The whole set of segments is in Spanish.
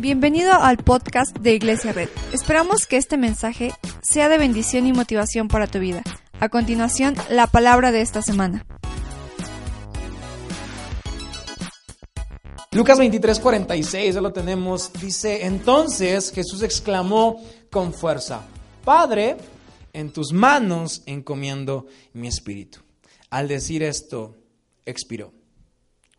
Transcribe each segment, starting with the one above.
Bienvenido al podcast de Iglesia Red. Esperamos que este mensaje sea de bendición y motivación para tu vida. A continuación, la palabra de esta semana. Lucas 23, 46, ya lo tenemos, dice, entonces Jesús exclamó con fuerza, Padre, en tus manos encomiendo mi espíritu. Al decir esto, expiró.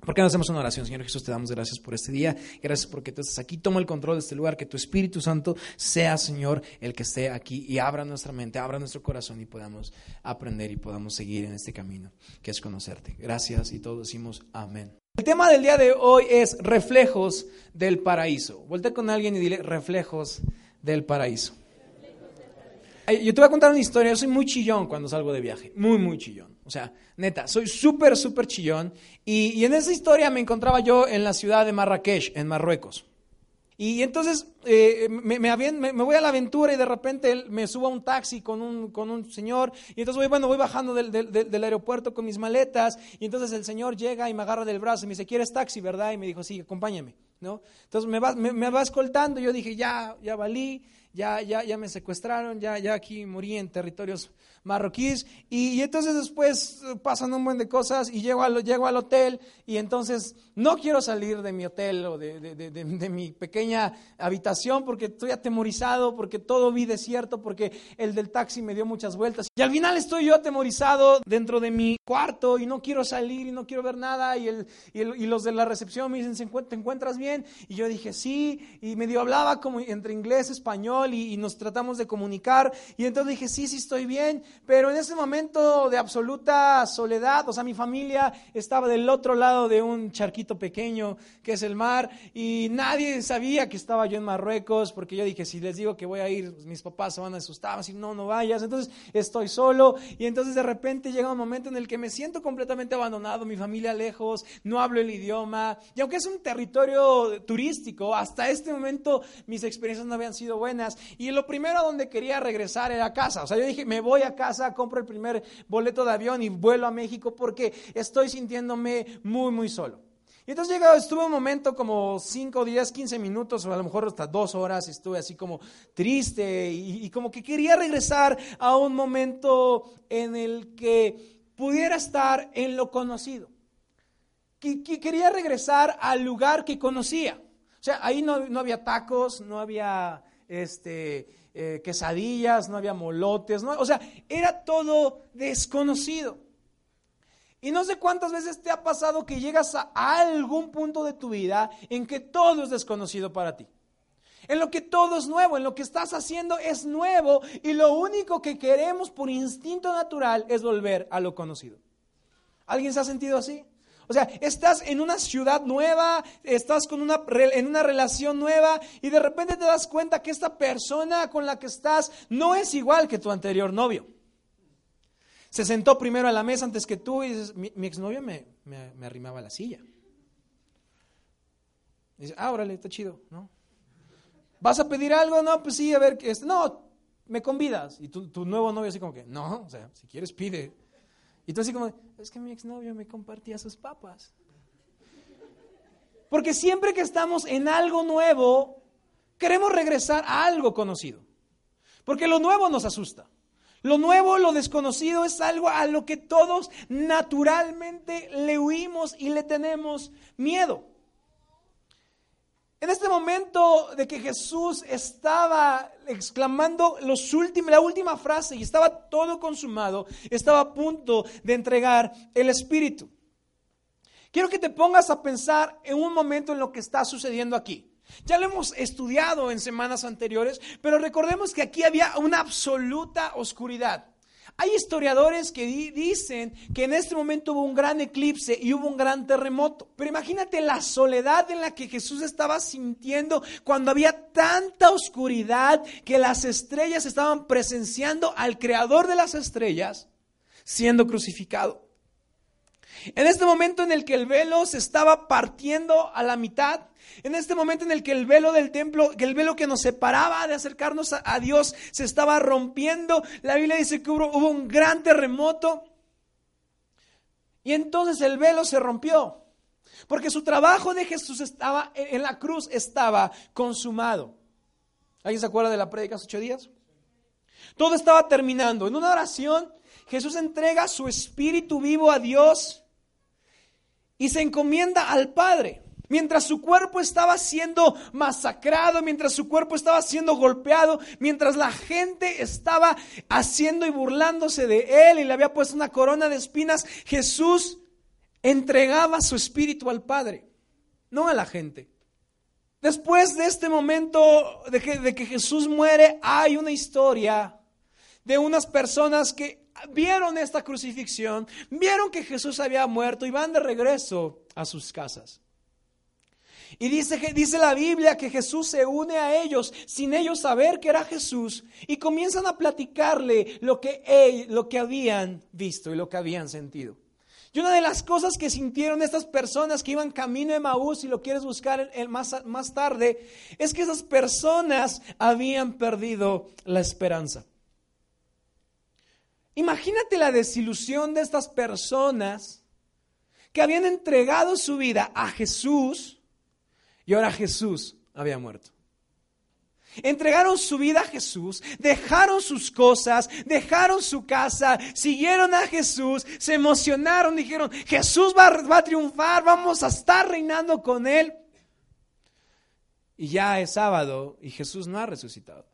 ¿Por qué no hacemos una oración? Señor Jesús, te damos gracias por este día. Gracias porque tú estás aquí. Toma el control de este lugar. Que tu Espíritu Santo sea, Señor, el que esté aquí y abra nuestra mente, abra nuestro corazón y podamos aprender y podamos seguir en este camino que es conocerte. Gracias y todos decimos amén. El tema del día de hoy es reflejos del paraíso. Volte con alguien y dile reflejos del paraíso. Yo te voy a contar una historia. Yo soy muy chillón cuando salgo de viaje. Muy, muy chillón. O sea, neta, soy súper, súper chillón. Y, en esa historia me encontraba yo en la ciudad de Marrakech, en Marruecos. Y entonces eh, me, me, voy a la aventura y de repente me subo a un taxi con un, con un señor. Y entonces voy, bueno, voy bajando del, del, aeropuerto con mis maletas. Y entonces el señor llega y me agarra del brazo y me dice, ¿quieres taxi, verdad? Y me dijo, sí, acompáñame. ¿no? Entonces me va, me, va escoltando. Y yo dije, ya, ya valí, ya, ya, ya me secuestraron, ya, ya aquí morí en territorios marroquíes. Y, entonces después eh, pasan un buen de cosas y llego al, llego al hotel y entonces no quiero salir de mi hotel o de, de, de, mi pequeña habitación porque estoy atemorizado, porque todo vi desierto, porque el del taxi me dio muchas vueltas. Y al final estoy yo atemorizado dentro de mi cuarto y no quiero salir y no quiero ver nada. Y, el, y, los de la recepción me dicen, ¿te encuentras bien? Y yo dije, sí. Y medio hablaba como entre inglés, español y, y nos tratamos de comunicar. Y entonces dije, sí, sí estoy bien. Pero en ese momento de absoluta soledad, o sea, mi familia estaba del otro lado de un charquito pequeño que es el mar y nadie sabía que estaba yo en Marruecos porque yo dije, si les digo que voy a ir, mis papás se van a asustar, así, no, no vayas. Entonces estoy solo y entonces de repente llega un momento en el que me siento completamente abandonado, mi familia lejos, no hablo el idioma y aunque es un territorio turístico, hasta este momento mis experiencias no habían sido buenas y lo primero a donde quería regresar era a casa. O sea, yo dije, me voy a casa, compro el primer boleto de avión y vuelo a México porque estoy sintiéndome muy, muy solo. Y entonces llegado, estuve un momento como 5 días, 15 minutos, o a lo mejor hasta dos horas, estuve así como triste y, como que quería regresar a un momento en el que pudiera estar en lo conocido. Que, quería regresar al lugar que conocía. O sea, ahí no, no había tacos, no había este, eh, quesadillas, no había molotes, no, o sea, era todo desconocido. Y no sé cuántas veces te ha pasado que llegas a algún punto de tu vida en que todo es desconocido para ti. En lo que todo es nuevo, en lo que estás haciendo es nuevo y lo único que queremos por instinto natural es volver a lo conocido. ¿Alguien se ha sentido así? O sea, estás en una ciudad nueva, estás con una, en una relación nueva y de repente te das cuenta que esta persona con la que estás no es igual que tu anterior novio. Se sentó primero a la mesa antes que tú y dices, mi, exnovio me, me, arrimaba la silla. dice, ah, órale, está chido, ¿no? ¿Vas a pedir algo? No, pues sí, a ver, no, me convidas. Y tu, tu nuevo novio así como que, no, o sea, si quieres pide. Y tú así como, es que mi exnovio me compartía sus papas. Porque siempre que estamos en algo nuevo, queremos regresar a algo conocido. Porque lo nuevo nos asusta. Lo nuevo, lo desconocido es algo a lo que todos naturalmente le huimos y le tenemos miedo. En este momento de que Jesús estaba exclamando los la última frase y estaba todo consumado, estaba a punto de entregar el Espíritu. Quiero que te pongas a pensar en un momento en lo que está sucediendo aquí. Ya lo hemos estudiado en semanas anteriores, pero recordemos que aquí había una absoluta oscuridad. Hay historiadores que dicen que en este momento hubo un gran eclipse y hubo un gran terremoto. Pero imagínate la soledad en la que Jesús estaba sintiendo cuando había tanta oscuridad que las estrellas estaban presenciando al creador de las estrellas siendo crucificado. En este momento en el que el velo se estaba partiendo a la mitad, en este momento en el que el velo del templo, que el velo que nos separaba de acercarnos a, Dios se estaba rompiendo, la Biblia dice que hubo, un gran terremoto y entonces el velo se rompió. Porque su trabajo de Jesús estaba en la cruz estaba consumado. ¿Alguien se acuerda de la prédica hace ocho días? Todo estaba terminando. En una oración, Jesús entrega su espíritu vivo a Dios y se encomienda al Padre. Mientras su cuerpo estaba siendo masacrado, mientras su cuerpo estaba siendo golpeado, mientras la gente estaba haciendo y burlándose de él y le había puesto una corona de espinas, Jesús entregaba su espíritu al Padre, no a la gente. Después de este momento de que, de que Jesús muere, hay una historia de unas personas que vieron esta crucifixión, vieron que Jesús había muerto y van de regreso a sus casas. Y dice, dice la Biblia que Jesús se une a ellos sin ellos saber que era Jesús y comienzan a platicarle lo que, lo que habían visto y lo que habían sentido. Y una de las cosas que sintieron estas personas que iban camino de Maús, si lo quieres buscar más, más tarde, es que esas personas habían perdido la esperanza. Imagínate la desilusión de estas personas que habían entregado su vida a Jesús y ahora Jesús había muerto. Entregaron su vida a Jesús, dejaron sus cosas, dejaron su casa, siguieron a Jesús, se emocionaron, dijeron, Jesús va, va, a triunfar, vamos a estar reinando con Él. Y ya es sábado y Jesús no ha resucitado.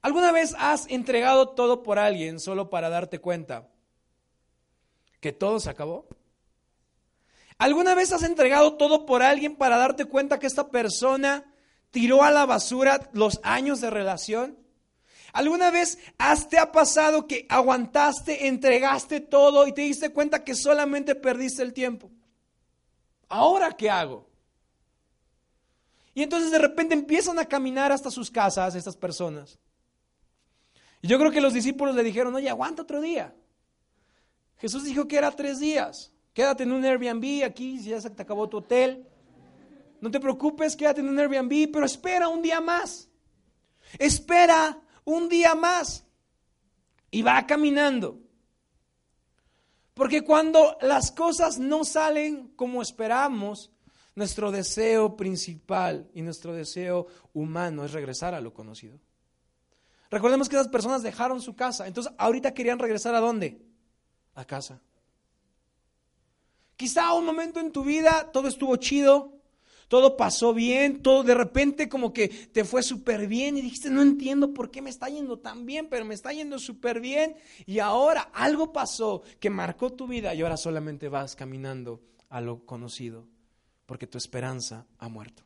¿Alguna vez has entregado todo por alguien solo para darte cuenta que todo se acabó? ¿Alguna vez has entregado todo por alguien para darte cuenta que esta persona tiró a la basura los años de relación? ¿Alguna vez te ha pasado que aguantaste, entregaste todo y te diste cuenta que solamente perdiste el tiempo? ¿Ahora qué hago? Y entonces de repente empiezan a caminar hasta sus casas estas personas. Y yo creo que los discípulos le dijeron, oye, aguanta otro día. Jesús dijo que era tres días. Quédate en un Airbnb aquí, si ya se te acabó tu hotel. No te preocupes, quédate en un Airbnb, pero espera un día más. Espera un día más. Y va caminando. Porque cuando las cosas no salen como esperamos, nuestro deseo principal y nuestro deseo humano es regresar a lo conocido. Recordemos que esas personas dejaron su casa, entonces ahorita querían regresar a dónde? A casa. Quizá un momento en tu vida todo estuvo chido, todo pasó bien, todo de repente como que te fue súper bien y dijiste, no entiendo por qué me está yendo tan bien, pero me está yendo súper bien. Y ahora algo pasó que marcó tu vida y ahora solamente vas caminando a lo conocido, porque tu esperanza ha muerto.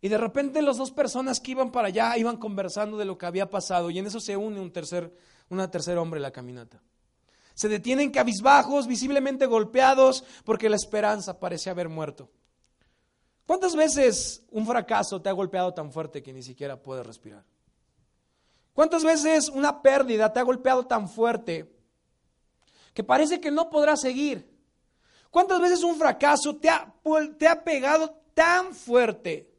Y de repente las dos personas que iban para allá iban conversando de lo que había pasado y en eso se une un tercer, una tercer hombre en la caminata. Se detienen cabizbajos, visiblemente golpeados, porque la esperanza parece haber muerto. ¿Cuántas veces un fracaso te ha golpeado tan fuerte que ni siquiera puedes respirar? ¿Cuántas veces una pérdida te ha golpeado tan fuerte que parece que no podrás seguir? ¿Cuántas veces un fracaso te ha, te ha pegado tan fuerte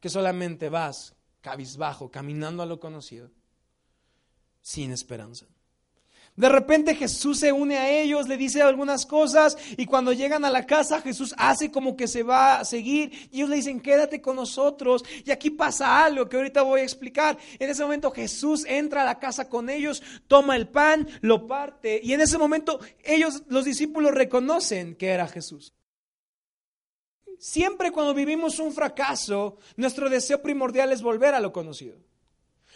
que solamente vas cabizbajo, caminando a lo conocido, sin esperanza? De repente Jesús se une a ellos, le dice algunas cosas y cuando llegan a la casa Jesús hace como que se va a seguir y ellos le dicen quédate con nosotros y aquí pasa algo que ahorita voy a explicar. En ese momento Jesús entra a la casa con ellos, toma el pan, lo parte y en ese momento ellos, los discípulos, reconocen que era Jesús. Siempre cuando vivimos un fracaso, nuestro deseo primordial es volver a lo conocido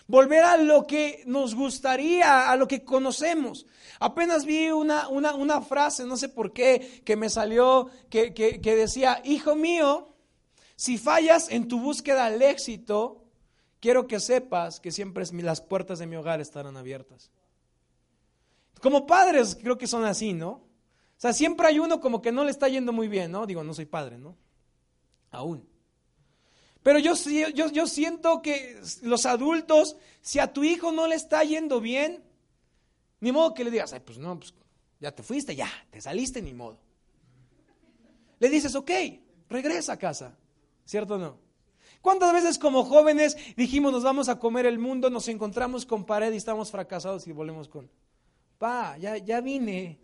volver a lo que nos gustaría, a lo que conocemos. Apenas vi una, una, frase, no sé por qué, que me salió, que, que decía, hijo mío, si fallas en tu búsqueda al éxito, quiero que sepas que siempre las puertas de mi hogar estarán abiertas. Como padres creo que son así, ¿no? O sea, siempre hay uno como que no le está yendo muy bien, ¿no? Digo, no soy padre, ¿no? Aún. Pero yo, yo, yo siento que los adultos, si a tu hijo no le está yendo bien, ni modo que le digas, ay, pues no, pues ya te fuiste, ya, te saliste, ni modo. Le dices, ok, regresa a casa, ¿cierto o no? ¿Cuántas veces como jóvenes dijimos nos vamos a comer el mundo, nos encontramos con pared y estamos fracasados y volvemos con, pa, ya, ya vine.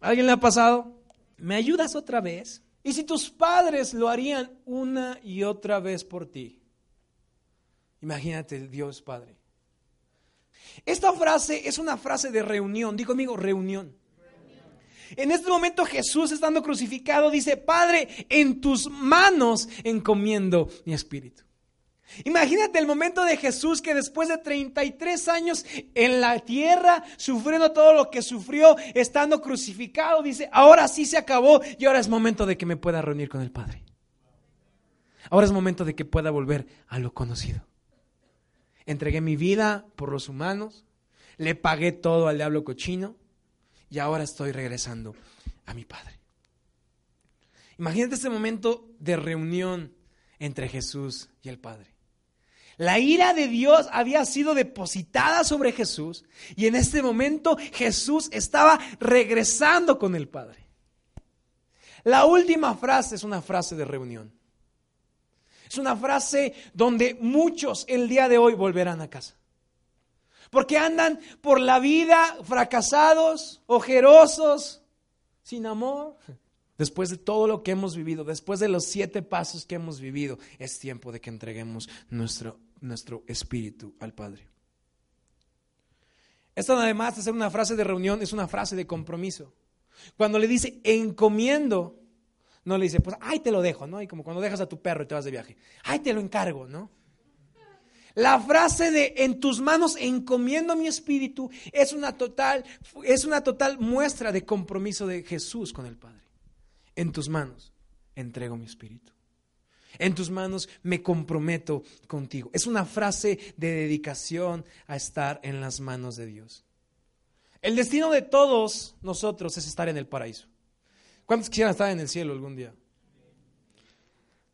¿Alguien le ha pasado? ¿Me ayudas otra vez? ¿Y si tus padres lo harían una y otra vez por ti? Imagínate Dios Padre. Esta frase es una frase de reunión. Digo conmigo, reunión. En este momento Jesús estando crucificado dice, Padre, en tus manos encomiendo mi espíritu. Imagínate el momento de Jesús que después de 33 años en la tierra, sufriendo todo lo que sufrió, estando crucificado, dice, ahora sí se acabó y ahora es momento de que me pueda reunir con el Padre. Ahora es momento de que pueda volver a lo conocido. Entregué mi vida por los humanos, le pagué todo al diablo cochino y ahora estoy regresando a mi Padre. Imagínate ese momento de reunión entre Jesús y el Padre. La ira de Dios había sido depositada sobre Jesús y en este momento Jesús estaba regresando con el Padre. La última frase es una frase de reunión. Es una frase donde muchos el día de hoy volverán a casa. Porque andan por la vida fracasados, ojerosos, sin amor. Después de todo lo que hemos vivido, después de los siete pasos que hemos vivido, es tiempo de que entreguemos nuestro, nuestro espíritu al Padre. Esto además de ser una frase de reunión, es una frase de compromiso. Cuando le dice encomiendo, no le dice, pues, ay, te lo dejo, ¿no? Y como cuando dejas a tu perro y te vas de viaje, ay, te lo encargo, ¿no? La frase de en tus manos encomiendo mi espíritu es una total, es una total muestra de compromiso de Jesús con el Padre. En tus manos entrego mi espíritu. En tus manos me comprometo contigo. Es una frase de dedicación a estar en las manos de Dios. El destino de todos nosotros es estar en el paraíso. ¿Cuántos quisieran estar en el cielo algún día?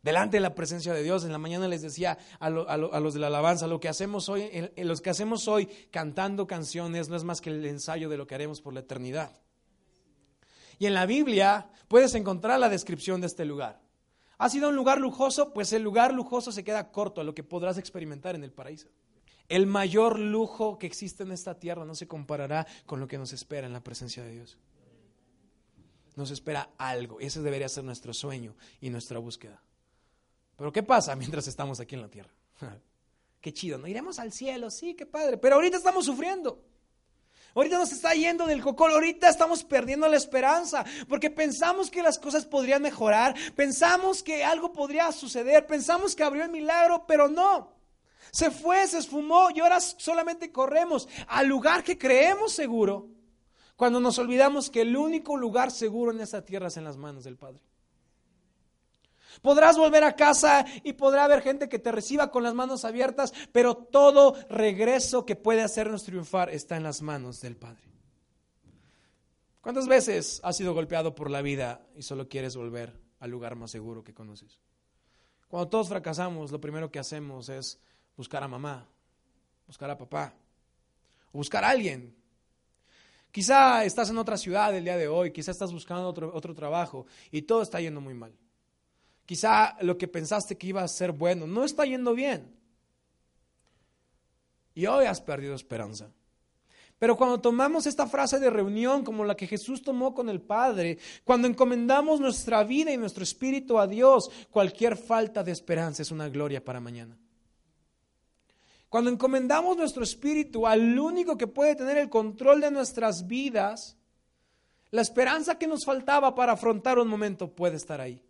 Delante de la presencia de Dios, en la mañana les decía a, los de la alabanza, lo que hacemos hoy, los que hacemos hoy cantando canciones no es más que el ensayo de lo que haremos por la eternidad. Y en la Biblia puedes encontrar la descripción de este lugar. ¿Ha sido un lugar lujoso? Pues el lugar lujoso se queda corto a lo que podrás experimentar en el paraíso. El mayor lujo que existe en esta tierra no se comparará con lo que nos espera en la presencia de Dios nos espera algo. Ese debería ser nuestro sueño y nuestra búsqueda. Pero ¿qué pasa mientras estamos aquí en la tierra? qué chido, ¿no? Iremos al cielo, sí, qué padre. Pero ahorita estamos sufriendo. Ahorita nos está yendo del cocol, ahorita estamos perdiendo la esperanza, porque pensamos que las cosas podrían mejorar, pensamos que algo podría suceder, pensamos que abrió el milagro, pero no. Se fue, se esfumó y ahora solamente corremos al lugar que creemos seguro, cuando nos olvidamos que el único lugar seguro en esta tierra es en las manos del Padre. Podrás volver a casa y podrá haber gente que te reciba con las manos abiertas, pero todo regreso que puede hacernos triunfar está en las manos del Padre. ¿Cuántas veces has sido golpeado por la vida y solo quieres volver al lugar más seguro que conoces? Cuando todos fracasamos, lo primero que hacemos es buscar a mamá, buscar a papá, buscar a alguien Quizá estás en otra ciudad el día de hoy, quizá estás buscando otro, otro trabajo y todo está yendo muy mal. Quizá lo que pensaste que iba a ser bueno no está yendo bien. Y hoy has perdido esperanza. Pero cuando tomamos esta frase de reunión como la que Jesús tomó con el Padre, cuando encomendamos nuestra vida y nuestro espíritu a Dios, cualquier falta de esperanza es una gloria para mañana. Cuando encomendamos nuestro espíritu al único que puede tener el control de nuestras vidas, la esperanza que nos faltaba para afrontar un momento puede estar ahí.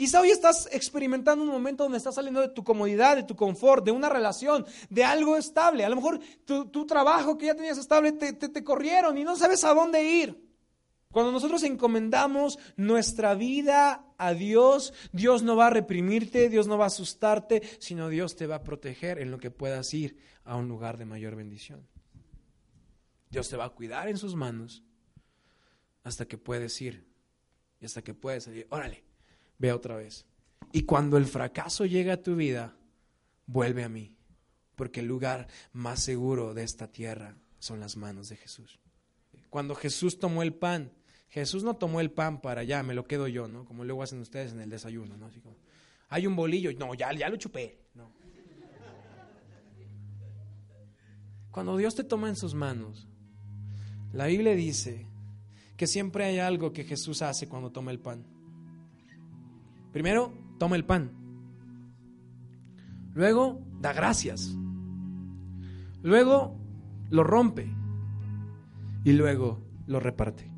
Quizá hoy estás experimentando un momento donde estás saliendo de tu comodidad, de tu confort, de una relación, de algo estable. A lo mejor tu, trabajo que ya tenías estable te, te corrieron y no sabes a dónde ir. Cuando nosotros encomendamos nuestra vida a Dios, Dios no va a reprimirte, Dios no va a asustarte, sino Dios te va a proteger en lo que puedas ir a un lugar de mayor bendición. Dios te va a cuidar en sus manos hasta que puedes ir y hasta que puedes salir. Órale, ve otra vez. Y cuando el fracaso llega a tu vida, vuelve a mí, porque el lugar más seguro de esta tierra son las manos de Jesús. Cuando Jesús tomó el pan, Jesús no tomó el pan para allá, me lo quedo yo, ¿no? Como luego hacen ustedes en el desayuno, ¿no? Así como, hay un bolillo, no, ya, ya lo chupé, no. Cuando Dios te toma en sus manos, la Biblia dice que siempre hay algo que Jesús hace cuando toma el pan. Primero, toma el pan. Luego, da gracias. Luego, lo rompe. Y luego, lo reparte.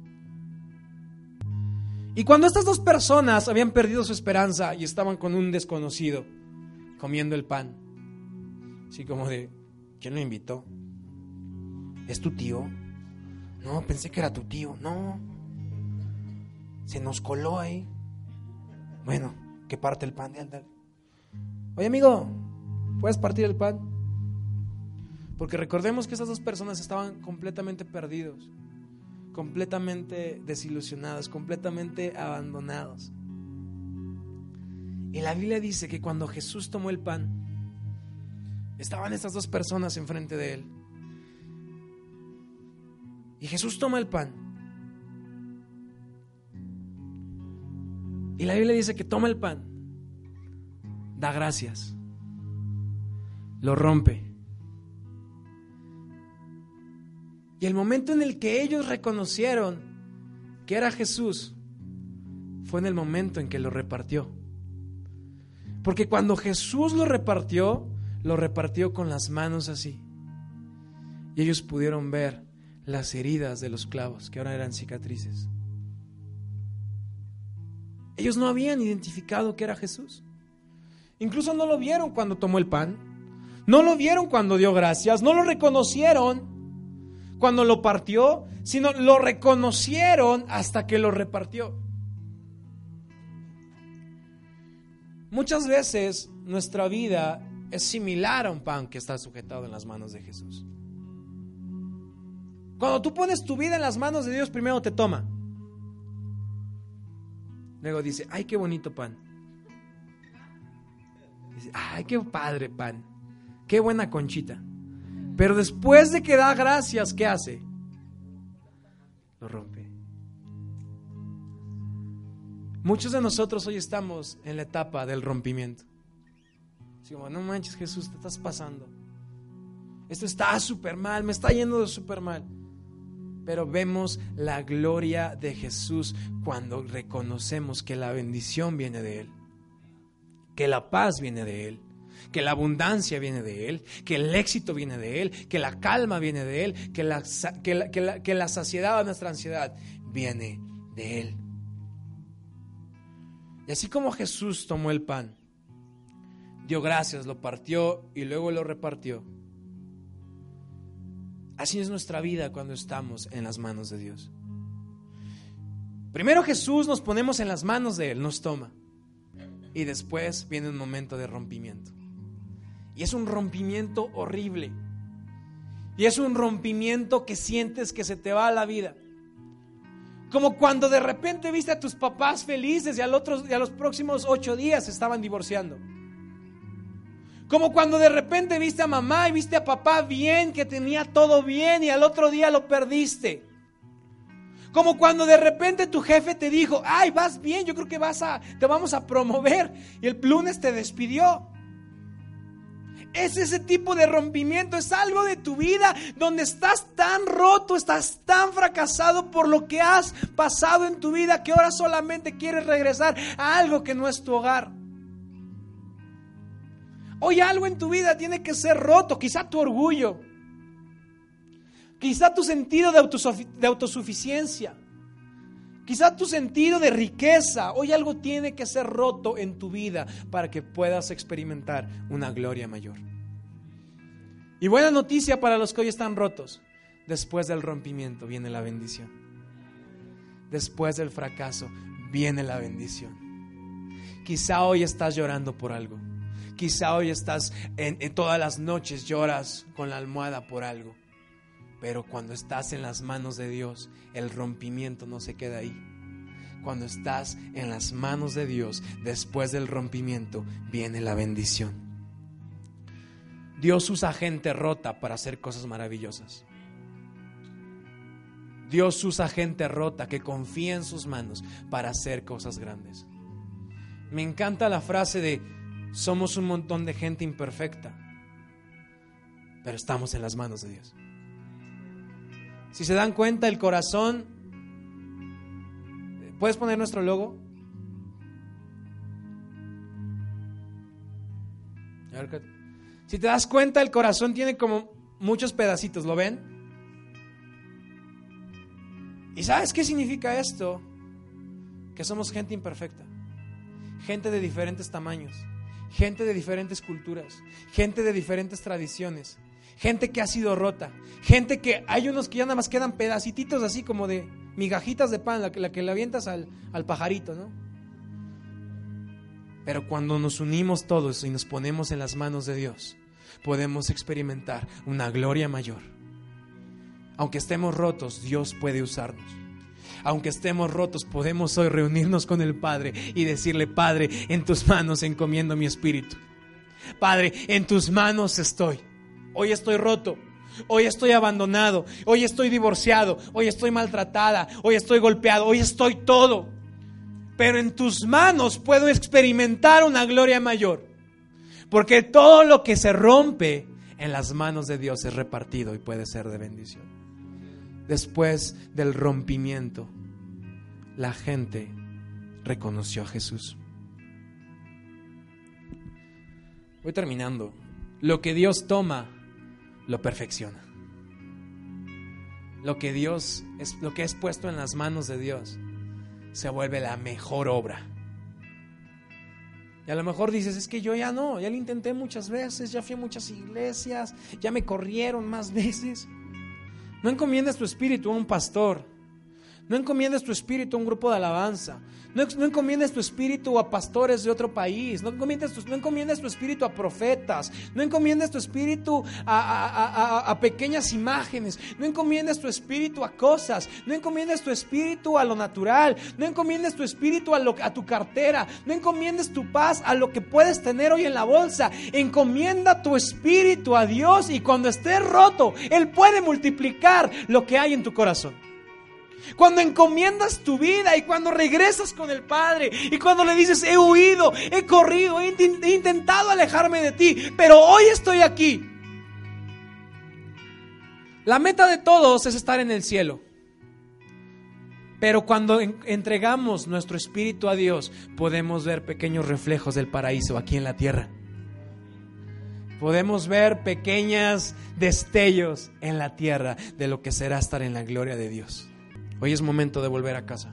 Y cuando estas dos personas habían perdido su esperanza y estaban con un desconocido comiendo el pan, así como de, ¿quién lo invitó? ¿Es tu tío? No, pensé que era tu tío. No. Se nos coló ahí. Bueno, que parte el pan. de Oye, amigo, ¿puedes partir el pan? Porque recordemos que esas dos personas estaban completamente perdidos, completamente desilusionados, completamente abandonados. Y la Biblia dice que cuando Jesús tomó el pan, estaban estas dos personas enfrente de él. Y Jesús toma el pan. Y la Biblia dice que toma el pan, da gracias, lo rompe. Y el momento en el que ellos reconocieron que era Jesús fue en el momento en que lo repartió. Porque cuando Jesús lo repartió, lo repartió con las manos así. Y ellos pudieron ver las heridas de los clavos, que ahora eran cicatrices. Ellos no habían identificado que era Jesús. Incluso no lo vieron cuando tomó el pan. No lo vieron cuando dio gracias. No lo reconocieron cuando lo partió, sino lo reconocieron hasta que lo repartió. Muchas veces nuestra vida es similar a un pan que está sujetado en las manos de Jesús. Cuando tú pones tu vida en las manos de Dios, primero te toma. Luego dice, ay, qué bonito pan. Dice, ay, qué padre pan. Qué buena conchita. Pero después de que da gracias, ¿qué hace? Lo rompe. Muchos de nosotros hoy estamos en la etapa del rompimiento. no manches Jesús, te estás pasando. Esto está súper mal, me está yendo de súper mal pero vemos la gloria de Jesús cuando reconocemos que la bendición viene de Él, que la paz viene de Él, que la abundancia viene de Él, que el éxito viene de Él, que la calma viene de Él, que la, que la, saciedad de nuestra ansiedad viene de Él. Y así como Jesús tomó el pan, dio gracias, lo partió y luego lo repartió Así es nuestra vida cuando estamos en las manos de Dios. Primero Jesús nos ponemos en las manos de Él, nos toma. Y después viene un momento de rompimiento. Y es un rompimiento horrible. Y es un rompimiento que sientes que se te va la vida. Como cuando de repente viste a tus papás felices y, al otro, y a los próximos ocho días estaban divorciando. Como cuando de repente viste a mamá y viste a papá bien, que tenía todo bien y al otro día lo perdiste. Como cuando de repente tu jefe te dijo, ay, vas bien, yo creo que vas a, te vamos a promover. Y el lunes te despidió. Es ese tipo de rompimiento, es algo de tu vida donde estás tan roto, estás tan fracasado por lo que has pasado en tu vida que ahora solamente quieres regresar a algo que no es tu hogar. Hoy algo en tu vida tiene que ser roto, quizá tu orgullo, quizá tu sentido de, autosuficiencia, quizá tu sentido de riqueza. Hoy algo tiene que ser roto en tu vida para que puedas experimentar una gloria mayor. Y buena noticia para los que hoy están rotos. Después del rompimiento viene la bendición. Después del fracaso viene la bendición. Quizá hoy estás llorando por algo. Quizá hoy estás en, todas las noches lloras con la almohada por algo. Pero cuando estás en las manos de Dios, el rompimiento no se queda ahí. Cuando estás en las manos de Dios, después del rompimiento, viene la bendición. Dios usa gente rota para hacer cosas maravillosas. Dios usa gente rota que confía en sus manos para hacer cosas grandes. Me encanta la frase de somos un montón de gente imperfecta, pero estamos en las manos de Dios. Si se dan cuenta, el corazón ¿Puedes poner nuestro logo? Si te das cuenta, el corazón tiene como muchos pedacitos, ¿lo ven? ¿Y sabes qué significa esto? Que somos gente imperfecta, gente de diferentes tamaños, gente de diferentes culturas, gente de diferentes tradiciones, gente que ha sido rota, gente que hay unos que ya nada más quedan pedacitos así como de migajitas de pan, la que, la que le avientas al, al pajarito, ¿no? Pero cuando nos unimos todos y nos ponemos en las manos de Dios, podemos experimentar una gloria mayor. Aunque estemos rotos, Dios puede usarnos. Aunque estemos rotos, podemos hoy reunirnos con el Padre y decirle, Padre, en tus manos encomiendo mi espíritu. Padre, en tus manos estoy. Hoy estoy roto. Hoy estoy abandonado. Hoy estoy divorciado. Hoy estoy maltratada. Hoy estoy golpeado. Hoy estoy todo. Pero en tus manos puedo experimentar una gloria mayor. Porque todo lo que se rompe en las manos de Dios es repartido y puede ser de bendición. Después del rompimiento, la gente reconoció a Jesús. Voy terminando. Lo que Dios toma, lo perfecciona. Lo que Dios es lo que es puesto en las manos de Dios se vuelve la mejor obra. Y a lo mejor dices, es que yo ya no, ya lo intenté muchas veces, ya fui a muchas iglesias, ya me corrieron más veces. No encomiendes tu espíritu a un pastor, no encomiendes tu espíritu a un grupo de alabanza, no, no encomiendes tu espíritu a pastores de otro país. No encomiendes tu, no tu espíritu a profetas. No encomiendes tu espíritu a, pequeñas imágenes. No encomiendes tu espíritu a cosas. No encomiendes tu espíritu a lo natural. No encomiendes tu espíritu a, lo, a tu cartera. No encomiendes tu paz a lo que puedes tener hoy en la bolsa. Encomienda tu espíritu a Dios y cuando esté roto, Él puede multiplicar lo que hay en tu corazón. Cuando encomiendas tu vida y cuando regresas con el Padre y cuando le dices, he huido, he corrido, he, intentado alejarme de ti, pero hoy estoy aquí. La meta de todos es estar en el cielo. Pero cuando entregamos nuestro espíritu a Dios, podemos ver pequeños reflejos del paraíso aquí en la tierra. Podemos ver pequeños destellos en la tierra de lo que será estar en la gloria de Dios. Hoy es momento de volver a casa.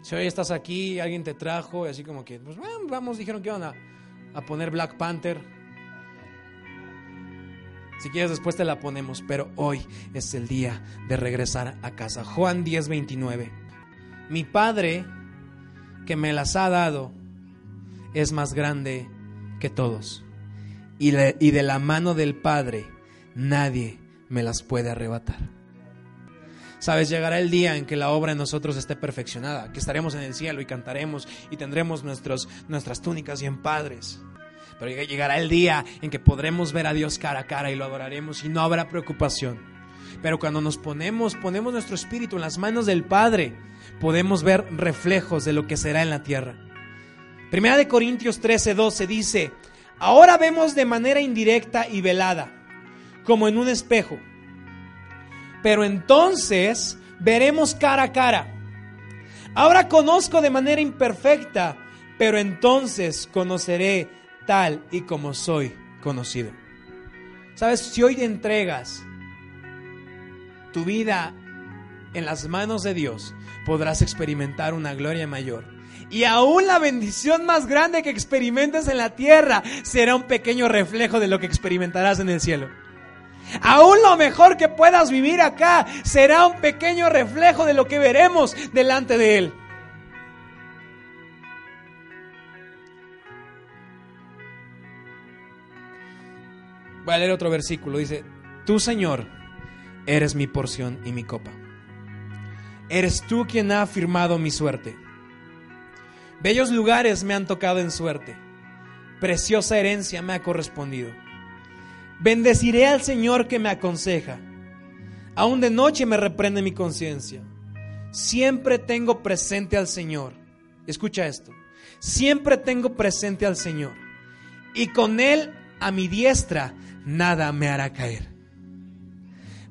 Si hoy estás aquí, alguien te trajo, y así como que, pues vamos, dijeron que iban a, a poner Black Panther. Si quieres después te la ponemos, pero hoy es el día de regresar a casa. Juan 10, 29. Mi Padre que me las ha dado es más grande que todos. Y, y de la mano del Padre nadie me las puede arrebatar. Sabes, llegará el día en que la obra en nosotros esté perfeccionada, que estaremos en el cielo y cantaremos y tendremos nuestros, nuestras túnicas bien padres. Pero llegará el día en que podremos ver a Dios cara a cara y lo adoraremos y no habrá preocupación. Pero cuando nos ponemos, ponemos nuestro espíritu en las manos del Padre, podemos ver reflejos de lo que será en la tierra. Primera de Corintios 13, 12 dice, ahora vemos de manera indirecta y velada, como en un espejo pero entonces veremos cara a cara. Ahora conozco de manera imperfecta, pero entonces conoceré tal y como soy conocido. Sabes, si hoy entregas tu vida en las manos de Dios, podrás experimentar una gloria mayor. Y aún la bendición más grande que experimentes en la tierra será un pequeño reflejo de lo que experimentarás en el cielo. Aún lo mejor que puedas vivir acá será un pequeño reflejo de lo que veremos delante de Él. Voy a leer otro versículo. Dice, tú Señor, eres mi porción y mi copa. Eres tú quien ha afirmado mi suerte. Bellos lugares me han tocado en suerte. Preciosa herencia me ha correspondido. Bendeciré al Señor que me aconseja. Aún de noche me reprende mi conciencia. Siempre tengo presente al Señor. Escucha esto. Siempre tengo presente al Señor. Y con Él a mi diestra nada me hará caer.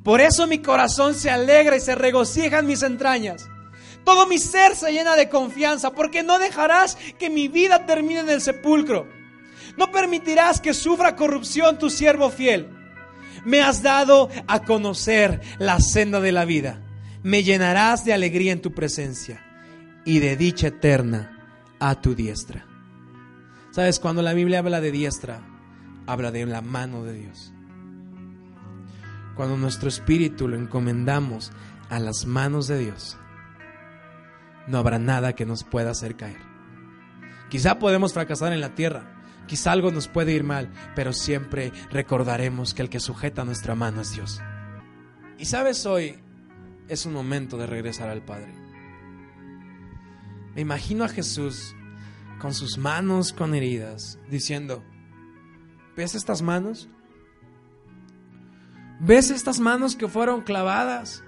Por eso mi corazón se alegra y se regocija en mis entrañas. Todo mi ser se llena de confianza porque no dejarás que mi vida termine en el sepulcro. No permitirás que sufra corrupción tu siervo fiel. Me has dado a conocer la senda de la vida. Me llenarás de alegría en tu presencia y de dicha eterna a tu diestra. ¿Sabes? Cuando la Biblia habla de diestra, habla de la mano de Dios. Cuando nuestro espíritu lo encomendamos a las manos de Dios, no habrá nada que nos pueda hacer caer. Quizá podemos fracasar en la tierra, quizá algo nos puede ir mal, pero siempre recordaremos que el que sujeta nuestra mano es Dios. Y sabes, hoy es un momento de regresar al Padre. Me imagino a Jesús con sus manos con heridas, diciendo, ¿ves estas manos? ¿Ves estas manos que fueron clavadas?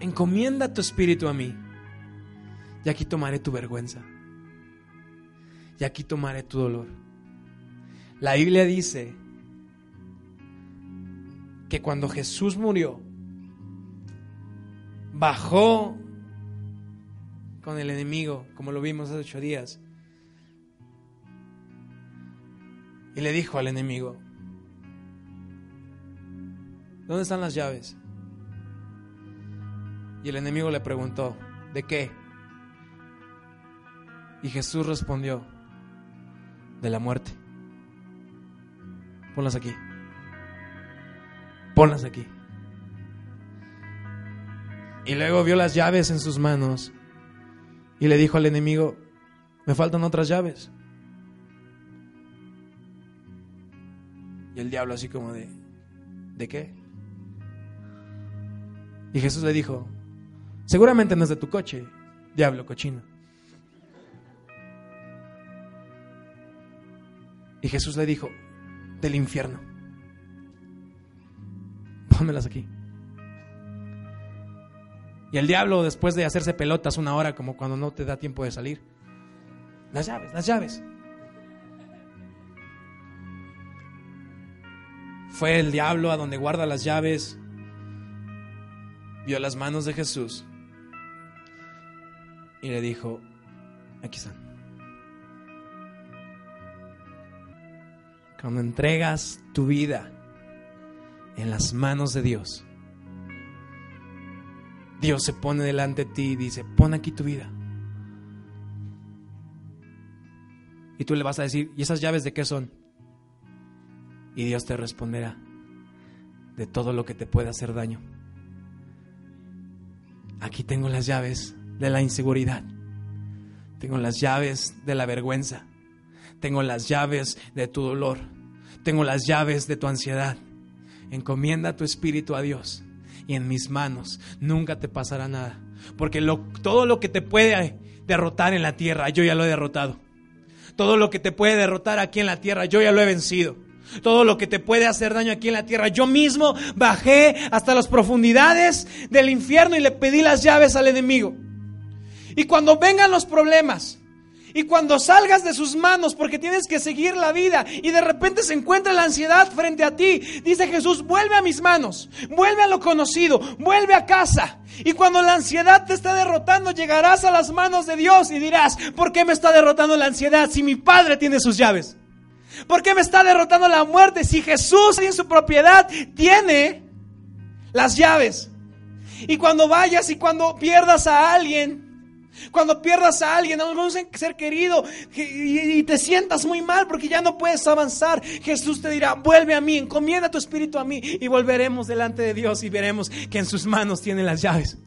Encomienda tu espíritu a mí. Y aquí tomaré tu vergüenza. Y aquí tomaré tu dolor. La Biblia dice que cuando Jesús murió, bajó con el enemigo, como lo vimos hace ocho días, y le dijo al enemigo, ¿dónde están las llaves? Y el enemigo le preguntó, ¿de qué? Y Jesús respondió, de la muerte. Ponlas aquí. Ponlas aquí. Y luego vio las llaves en sus manos y le dijo al enemigo, me faltan otras llaves. Y el diablo así como de, ¿de qué? Y Jesús le dijo, Seguramente no es de tu coche, diablo cochino. Jesús le dijo, del infierno. Pónmelas aquí. Y el diablo, después de hacerse pelotas una hora, como cuando no te da tiempo de salir, las llaves, las llaves. Fue el diablo a donde guarda las llaves, vio las manos de Jesús y le dijo, aquí están. Cuando entregas tu vida en las manos de Dios, Dios se pone delante de ti y dice, pon aquí tu vida. Y tú le vas a decir, ¿y esas llaves de qué son? Y Dios te responderá, de todo lo que te puede hacer daño. Aquí tengo las llaves de la inseguridad. Tengo las llaves de la vergüenza. Tengo las llaves de tu dolor. Tengo las llaves de tu ansiedad. Encomienda tu espíritu a Dios y en mis manos nunca te pasará nada. Porque todo lo que te puede derrotar en la tierra, yo ya lo he derrotado. Todo lo que te puede derrotar aquí en la tierra, yo ya lo he vencido. Todo lo que te puede hacer daño aquí en la tierra. Yo mismo bajé hasta las profundidades del infierno y le pedí las llaves al enemigo. Y cuando vengan los problemas, y cuando salgas de sus manos porque tienes que seguir la vida y de repente se encuentra la ansiedad frente a ti, dice Jesús, vuelve a mis manos, vuelve a lo conocido, vuelve a casa. Y cuando la ansiedad te está derrotando, llegarás a las manos de Dios y dirás, ¿por qué me está derrotando la ansiedad si mi Padre tiene sus llaves? ¿Por qué me está derrotando la muerte si Jesús en su propiedad tiene las llaves? Y cuando vayas y cuando pierdas a alguien, cuando pierdas a alguien, a algún ser querido, y te sientas muy mal porque ya no puedes avanzar, Jesús te dirá, vuelve a mí, encomienda tu espíritu a mí y volveremos delante de Dios y veremos que en sus manos tiene las llaves.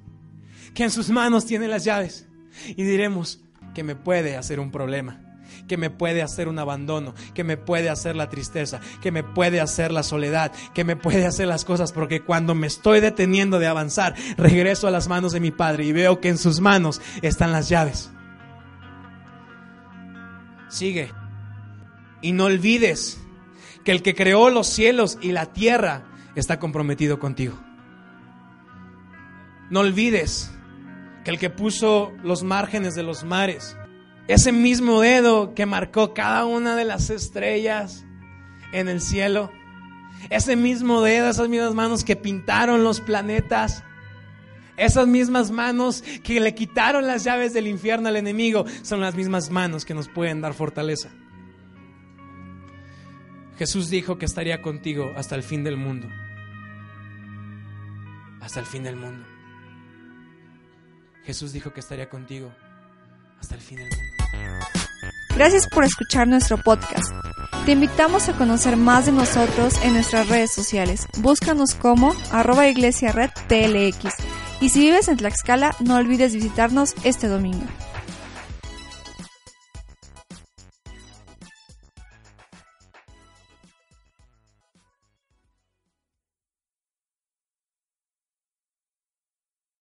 Que en sus manos tiene las llaves. Y diremos que me puede hacer un problema que me puede hacer un abandono, que me puede hacer la tristeza, que me puede hacer la soledad, que me puede hacer las cosas, porque cuando me estoy deteniendo de avanzar, regreso a las manos de mi Padre y veo que en sus manos están las llaves. Sigue. Y no olvides que el que creó los cielos y la tierra está comprometido contigo. No olvides que el que puso los márgenes de los mares ese mismo dedo que marcó cada una de las estrellas en el cielo. Ese mismo dedo, esas mismas manos que pintaron los planetas. Esas mismas manos que le quitaron las llaves del infierno al enemigo son las mismas manos que nos pueden dar fortaleza. Jesús dijo que estaría contigo hasta el fin del mundo. Hasta el fin del mundo. Jesús dijo que estaría contigo hasta el fin del mundo. Gracias por escuchar nuestro podcast. Te invitamos a conocer más de nosotros en nuestras redes sociales. Búscanos como arroba iglesia. Y si vives en Tlaxcala, no olvides visitarnos este domingo.